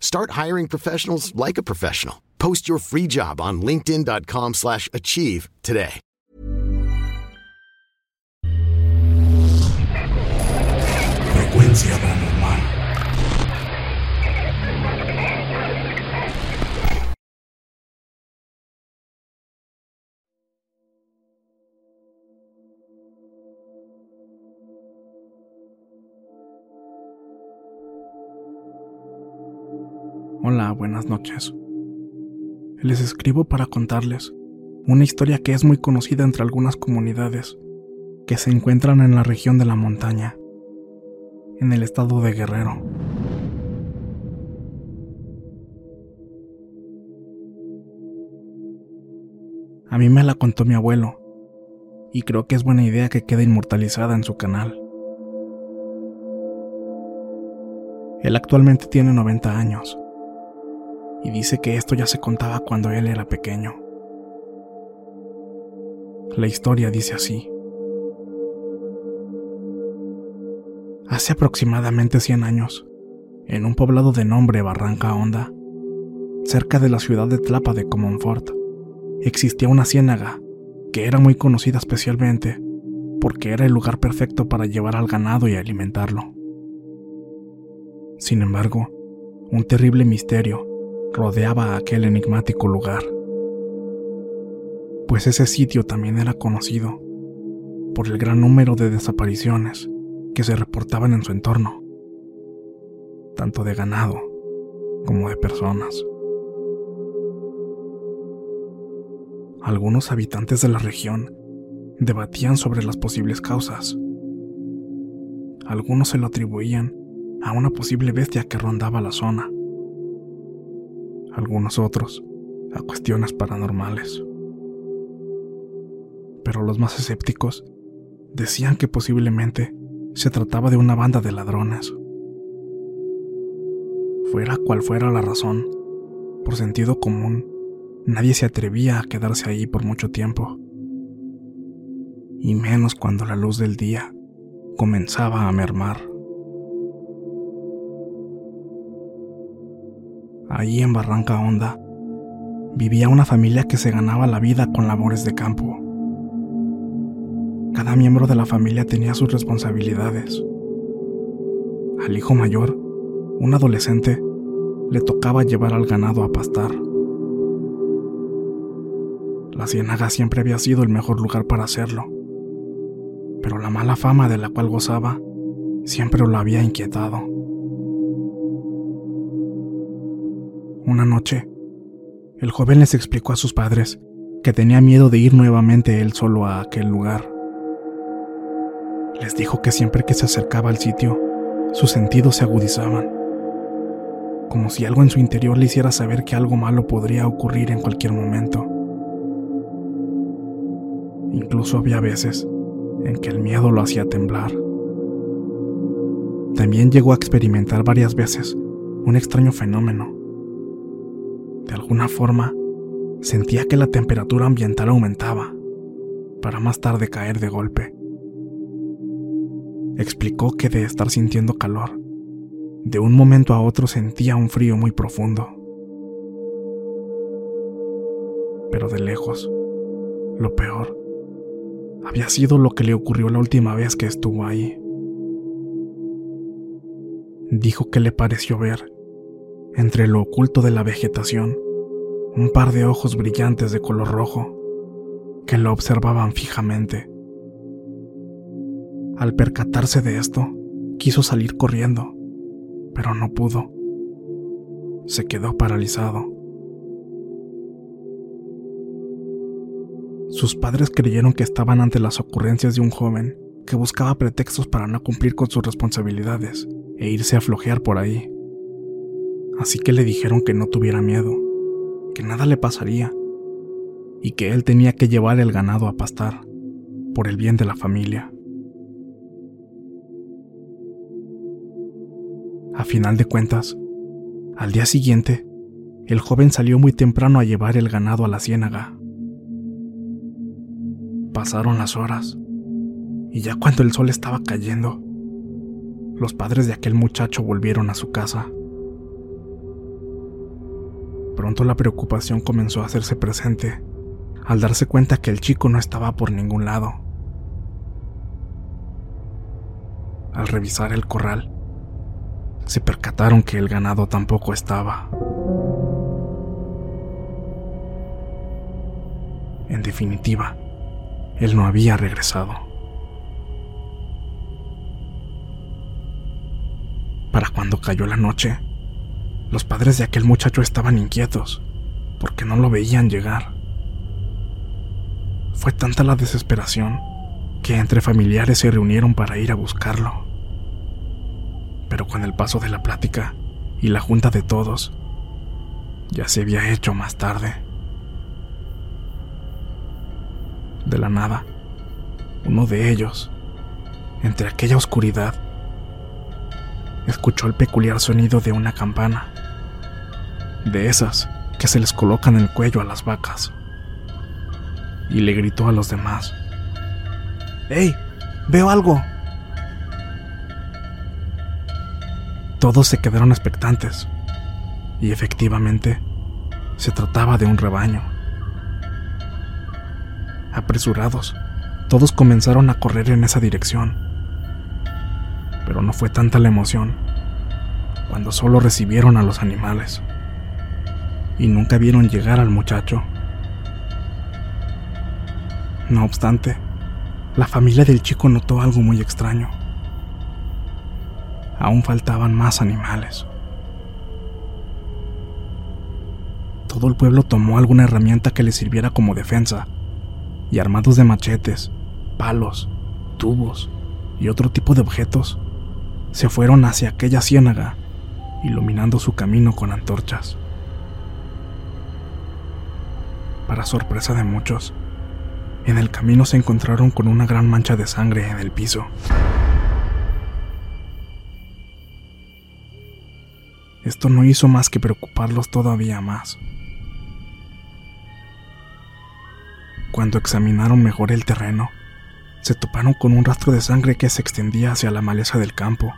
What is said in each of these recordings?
Start hiring professionals like a professional. Post your free job on linkedin.com/achieve slash achieve today. Frecuencia noches. Les escribo para contarles una historia que es muy conocida entre algunas comunidades que se encuentran en la región de la montaña, en el estado de Guerrero. A mí me la contó mi abuelo, y creo que es buena idea que quede inmortalizada en su canal. Él actualmente tiene 90 años, y dice que esto ya se contaba cuando él era pequeño. La historia dice así. Hace aproximadamente 100 años, en un poblado de nombre Barranca Honda, cerca de la ciudad de Tlapa de Comonfort, existía una ciénaga que era muy conocida especialmente porque era el lugar perfecto para llevar al ganado y alimentarlo. Sin embargo, un terrible misterio rodeaba aquel enigmático lugar, pues ese sitio también era conocido por el gran número de desapariciones que se reportaban en su entorno, tanto de ganado como de personas. Algunos habitantes de la región debatían sobre las posibles causas. Algunos se lo atribuían a una posible bestia que rondaba la zona. Algunos otros a cuestiones paranormales. Pero los más escépticos decían que posiblemente se trataba de una banda de ladrones. Fuera cual fuera la razón, por sentido común, nadie se atrevía a quedarse ahí por mucho tiempo. Y menos cuando la luz del día comenzaba a mermar. Allí en Barranca Honda vivía una familia que se ganaba la vida con labores de campo. Cada miembro de la familia tenía sus responsabilidades. Al hijo mayor, un adolescente, le tocaba llevar al ganado a pastar. La ciénaga siempre había sido el mejor lugar para hacerlo, pero la mala fama de la cual gozaba siempre lo había inquietado. Una noche, el joven les explicó a sus padres que tenía miedo de ir nuevamente él solo a aquel lugar. Les dijo que siempre que se acercaba al sitio, sus sentidos se agudizaban, como si algo en su interior le hiciera saber que algo malo podría ocurrir en cualquier momento. Incluso había veces en que el miedo lo hacía temblar. También llegó a experimentar varias veces un extraño fenómeno. De alguna forma, sentía que la temperatura ambiental aumentaba, para más tarde caer de golpe. Explicó que de estar sintiendo calor, de un momento a otro sentía un frío muy profundo. Pero de lejos, lo peor había sido lo que le ocurrió la última vez que estuvo ahí. Dijo que le pareció ver, entre lo oculto de la vegetación, un par de ojos brillantes de color rojo que lo observaban fijamente. Al percatarse de esto, quiso salir corriendo, pero no pudo. Se quedó paralizado. Sus padres creyeron que estaban ante las ocurrencias de un joven que buscaba pretextos para no cumplir con sus responsabilidades e irse a flojear por ahí. Así que le dijeron que no tuviera miedo, que nada le pasaría y que él tenía que llevar el ganado a pastar por el bien de la familia. A final de cuentas, al día siguiente, el joven salió muy temprano a llevar el ganado a la ciénaga. Pasaron las horas, y ya cuando el sol estaba cayendo, los padres de aquel muchacho volvieron a su casa. Pronto la preocupación comenzó a hacerse presente al darse cuenta que el chico no estaba por ningún lado. Al revisar el corral, se percataron que el ganado tampoco estaba. En definitiva, él no había regresado. Para cuando cayó la noche, los padres de aquel muchacho estaban inquietos porque no lo veían llegar. Fue tanta la desesperación que entre familiares se reunieron para ir a buscarlo pero con el paso de la plática y la junta de todos, ya se había hecho más tarde. De la nada, uno de ellos, entre aquella oscuridad, escuchó el peculiar sonido de una campana, de esas que se les colocan en el cuello a las vacas, y le gritó a los demás, ¡Hey! ¡Veo algo! Todos se quedaron expectantes, y efectivamente, se trataba de un rebaño. Apresurados, todos comenzaron a correr en esa dirección. Pero no fue tanta la emoción cuando solo recibieron a los animales y nunca vieron llegar al muchacho. No obstante, la familia del chico notó algo muy extraño aún faltaban más animales. Todo el pueblo tomó alguna herramienta que les sirviera como defensa, y armados de machetes, palos, tubos y otro tipo de objetos, se fueron hacia aquella ciénaga, iluminando su camino con antorchas. Para sorpresa de muchos, en el camino se encontraron con una gran mancha de sangre en el piso. Esto no hizo más que preocuparlos todavía más. Cuando examinaron mejor el terreno, se toparon con un rastro de sangre que se extendía hacia la maleza del campo.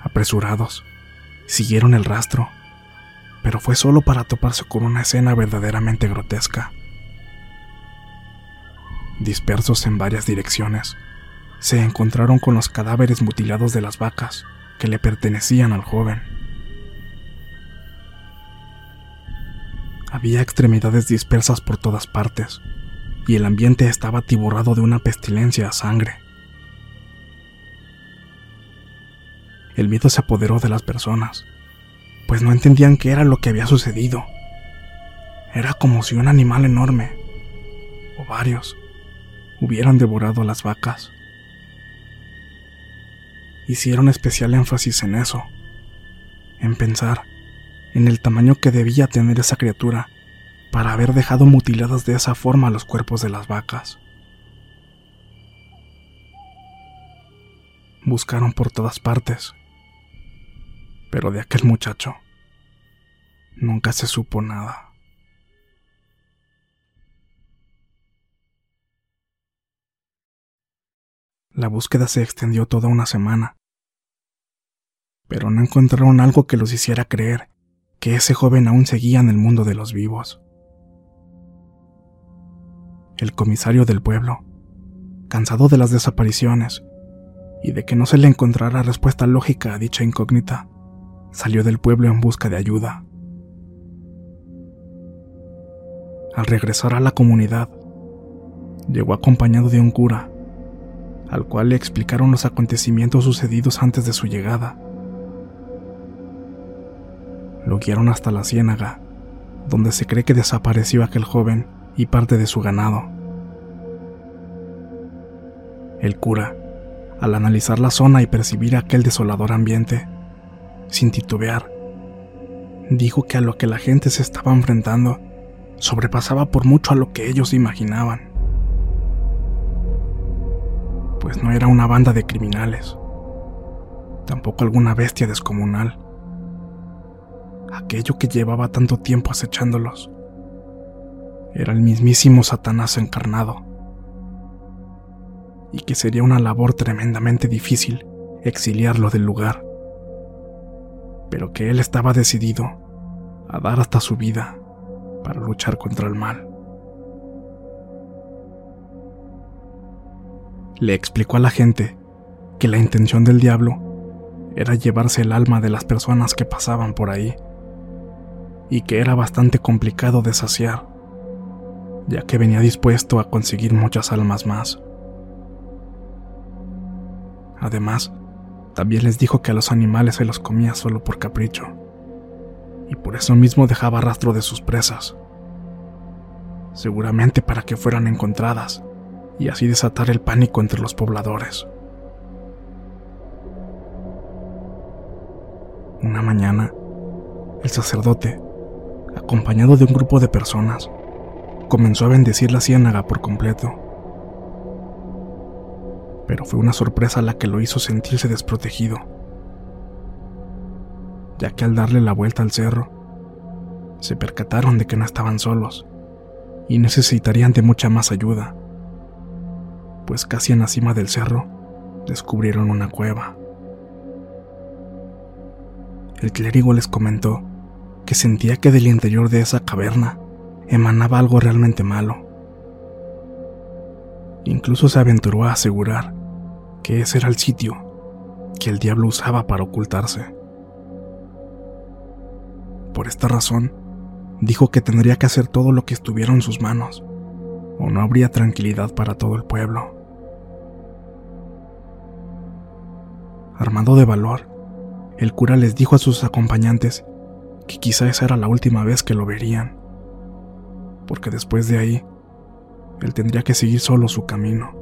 Apresurados, siguieron el rastro, pero fue solo para toparse con una escena verdaderamente grotesca. Dispersos en varias direcciones, se encontraron con los cadáveres mutilados de las vacas que le pertenecían al joven. Había extremidades dispersas por todas partes, y el ambiente estaba atiborrado de una pestilencia a sangre. El miedo se apoderó de las personas, pues no entendían qué era lo que había sucedido. Era como si un animal enorme, o varios, hubieran devorado las vacas. Hicieron especial énfasis en eso, en pensar en el tamaño que debía tener esa criatura para haber dejado mutiladas de esa forma los cuerpos de las vacas. Buscaron por todas partes, pero de aquel muchacho nunca se supo nada. La búsqueda se extendió toda una semana, pero no encontraron algo que los hiciera creer que ese joven aún seguía en el mundo de los vivos. El comisario del pueblo, cansado de las desapariciones y de que no se le encontrara respuesta lógica a dicha incógnita, salió del pueblo en busca de ayuda. Al regresar a la comunidad, llegó acompañado de un cura, al cual le explicaron los acontecimientos sucedidos antes de su llegada. Lo guiaron hasta la ciénaga, donde se cree que desapareció aquel joven y parte de su ganado. El cura, al analizar la zona y percibir aquel desolador ambiente, sin titubear, dijo que a lo que la gente se estaba enfrentando sobrepasaba por mucho a lo que ellos imaginaban. Pues no era una banda de criminales, tampoco alguna bestia descomunal. Aquello que llevaba tanto tiempo acechándolos era el mismísimo Satanás encarnado, y que sería una labor tremendamente difícil exiliarlo del lugar, pero que él estaba decidido a dar hasta su vida para luchar contra el mal. Le explicó a la gente que la intención del diablo era llevarse el alma de las personas que pasaban por ahí y que era bastante complicado de saciar, ya que venía dispuesto a conseguir muchas almas más. Además, también les dijo que a los animales se los comía solo por capricho, y por eso mismo dejaba rastro de sus presas, seguramente para que fueran encontradas y así desatar el pánico entre los pobladores. Una mañana, el sacerdote, acompañado de un grupo de personas, comenzó a bendecir la ciénaga por completo. Pero fue una sorpresa la que lo hizo sentirse desprotegido, ya que al darle la vuelta al cerro, se percataron de que no estaban solos y necesitarían de mucha más ayuda, pues casi en la cima del cerro descubrieron una cueva. El clérigo les comentó que sentía que del interior de esa caverna emanaba algo realmente malo. Incluso se aventuró a asegurar que ese era el sitio que el diablo usaba para ocultarse. Por esta razón, dijo que tendría que hacer todo lo que estuviera en sus manos, o no habría tranquilidad para todo el pueblo. Armado de valor, el cura les dijo a sus acompañantes que quizá esa era la última vez que lo verían, porque después de ahí, él tendría que seguir solo su camino.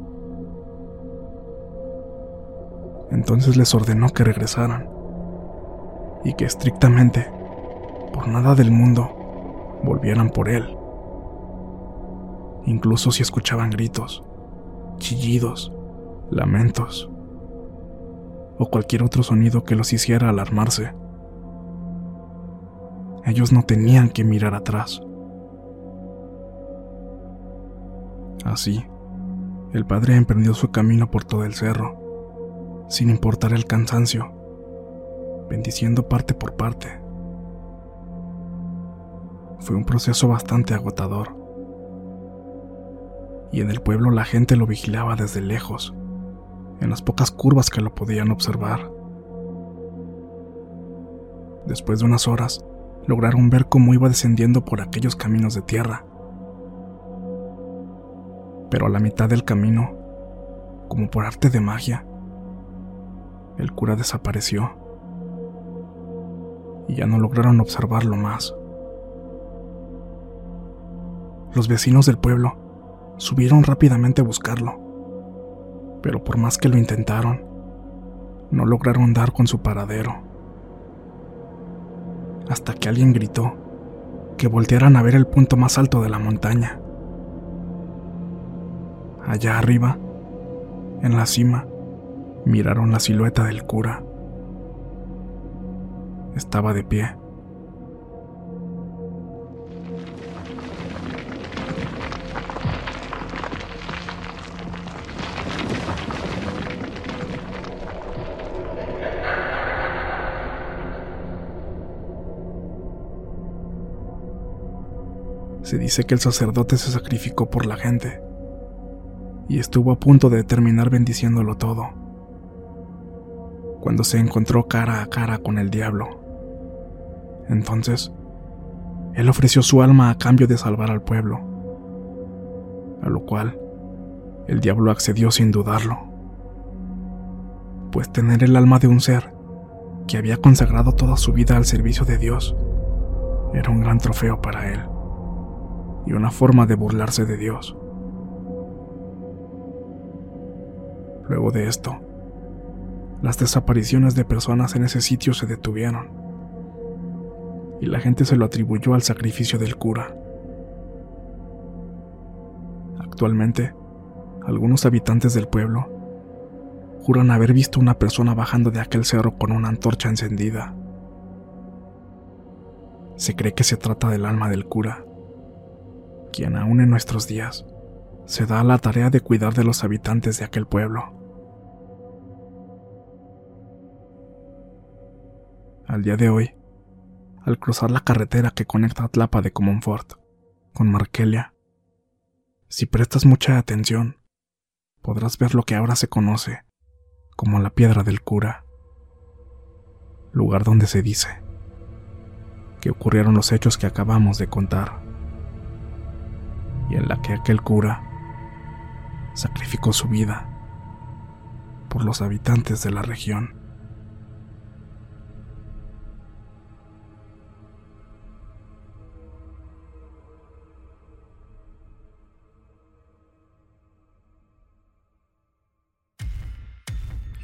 Entonces les ordenó que regresaran y que estrictamente, por nada del mundo, volvieran por él. Incluso si escuchaban gritos, chillidos, lamentos o cualquier otro sonido que los hiciera alarmarse. Ellos no tenían que mirar atrás. Así, el padre emprendió su camino por todo el cerro, sin importar el cansancio, bendiciendo parte por parte. Fue un proceso bastante agotador. Y en el pueblo la gente lo vigilaba desde lejos, en las pocas curvas que lo podían observar. Después de unas horas, lograron ver cómo iba descendiendo por aquellos caminos de tierra. Pero a la mitad del camino, como por arte de magia, el cura desapareció. y ya no lograron observarlo más. Los vecinos del pueblo subieron rápidamente a buscarlo, pero por más que lo intentaron, no lograron dar con su paradero. Hasta que alguien gritó que voltearan a ver el punto más alto de la montaña. Allá arriba, en la cima, miraron la silueta del cura. Estaba de pie. Se dice que el sacerdote se sacrificó por la gente y estuvo a punto de terminar bendiciéndolo todo. Cuando se encontró cara a cara con el diablo. Entonces, él ofreció su alma a cambio de salvar al pueblo, a lo cual el diablo accedió sin dudarlo, pues tener el alma de un ser que había consagrado toda su vida al servicio de Dios era un gran trofeo para él y una forma de burlarse de Dios. Luego de esto, las desapariciones de personas en ese sitio se detuvieron y la gente se lo atribuyó al sacrificio del cura. Actualmente, algunos habitantes del pueblo juran haber visto una persona bajando de aquel cerro con una antorcha encendida. Se cree que se trata del alma del cura, quien aún en nuestros días se da a la tarea de cuidar de los habitantes de aquel pueblo. Al día de hoy, al cruzar la carretera que conecta Tlapa de Comonfort con Markelia, si prestas mucha atención, podrás ver lo que ahora se conoce como la piedra del cura, lugar donde se dice que ocurrieron los hechos que acabamos de contar y en la que aquel cura sacrificó su vida por los habitantes de la región.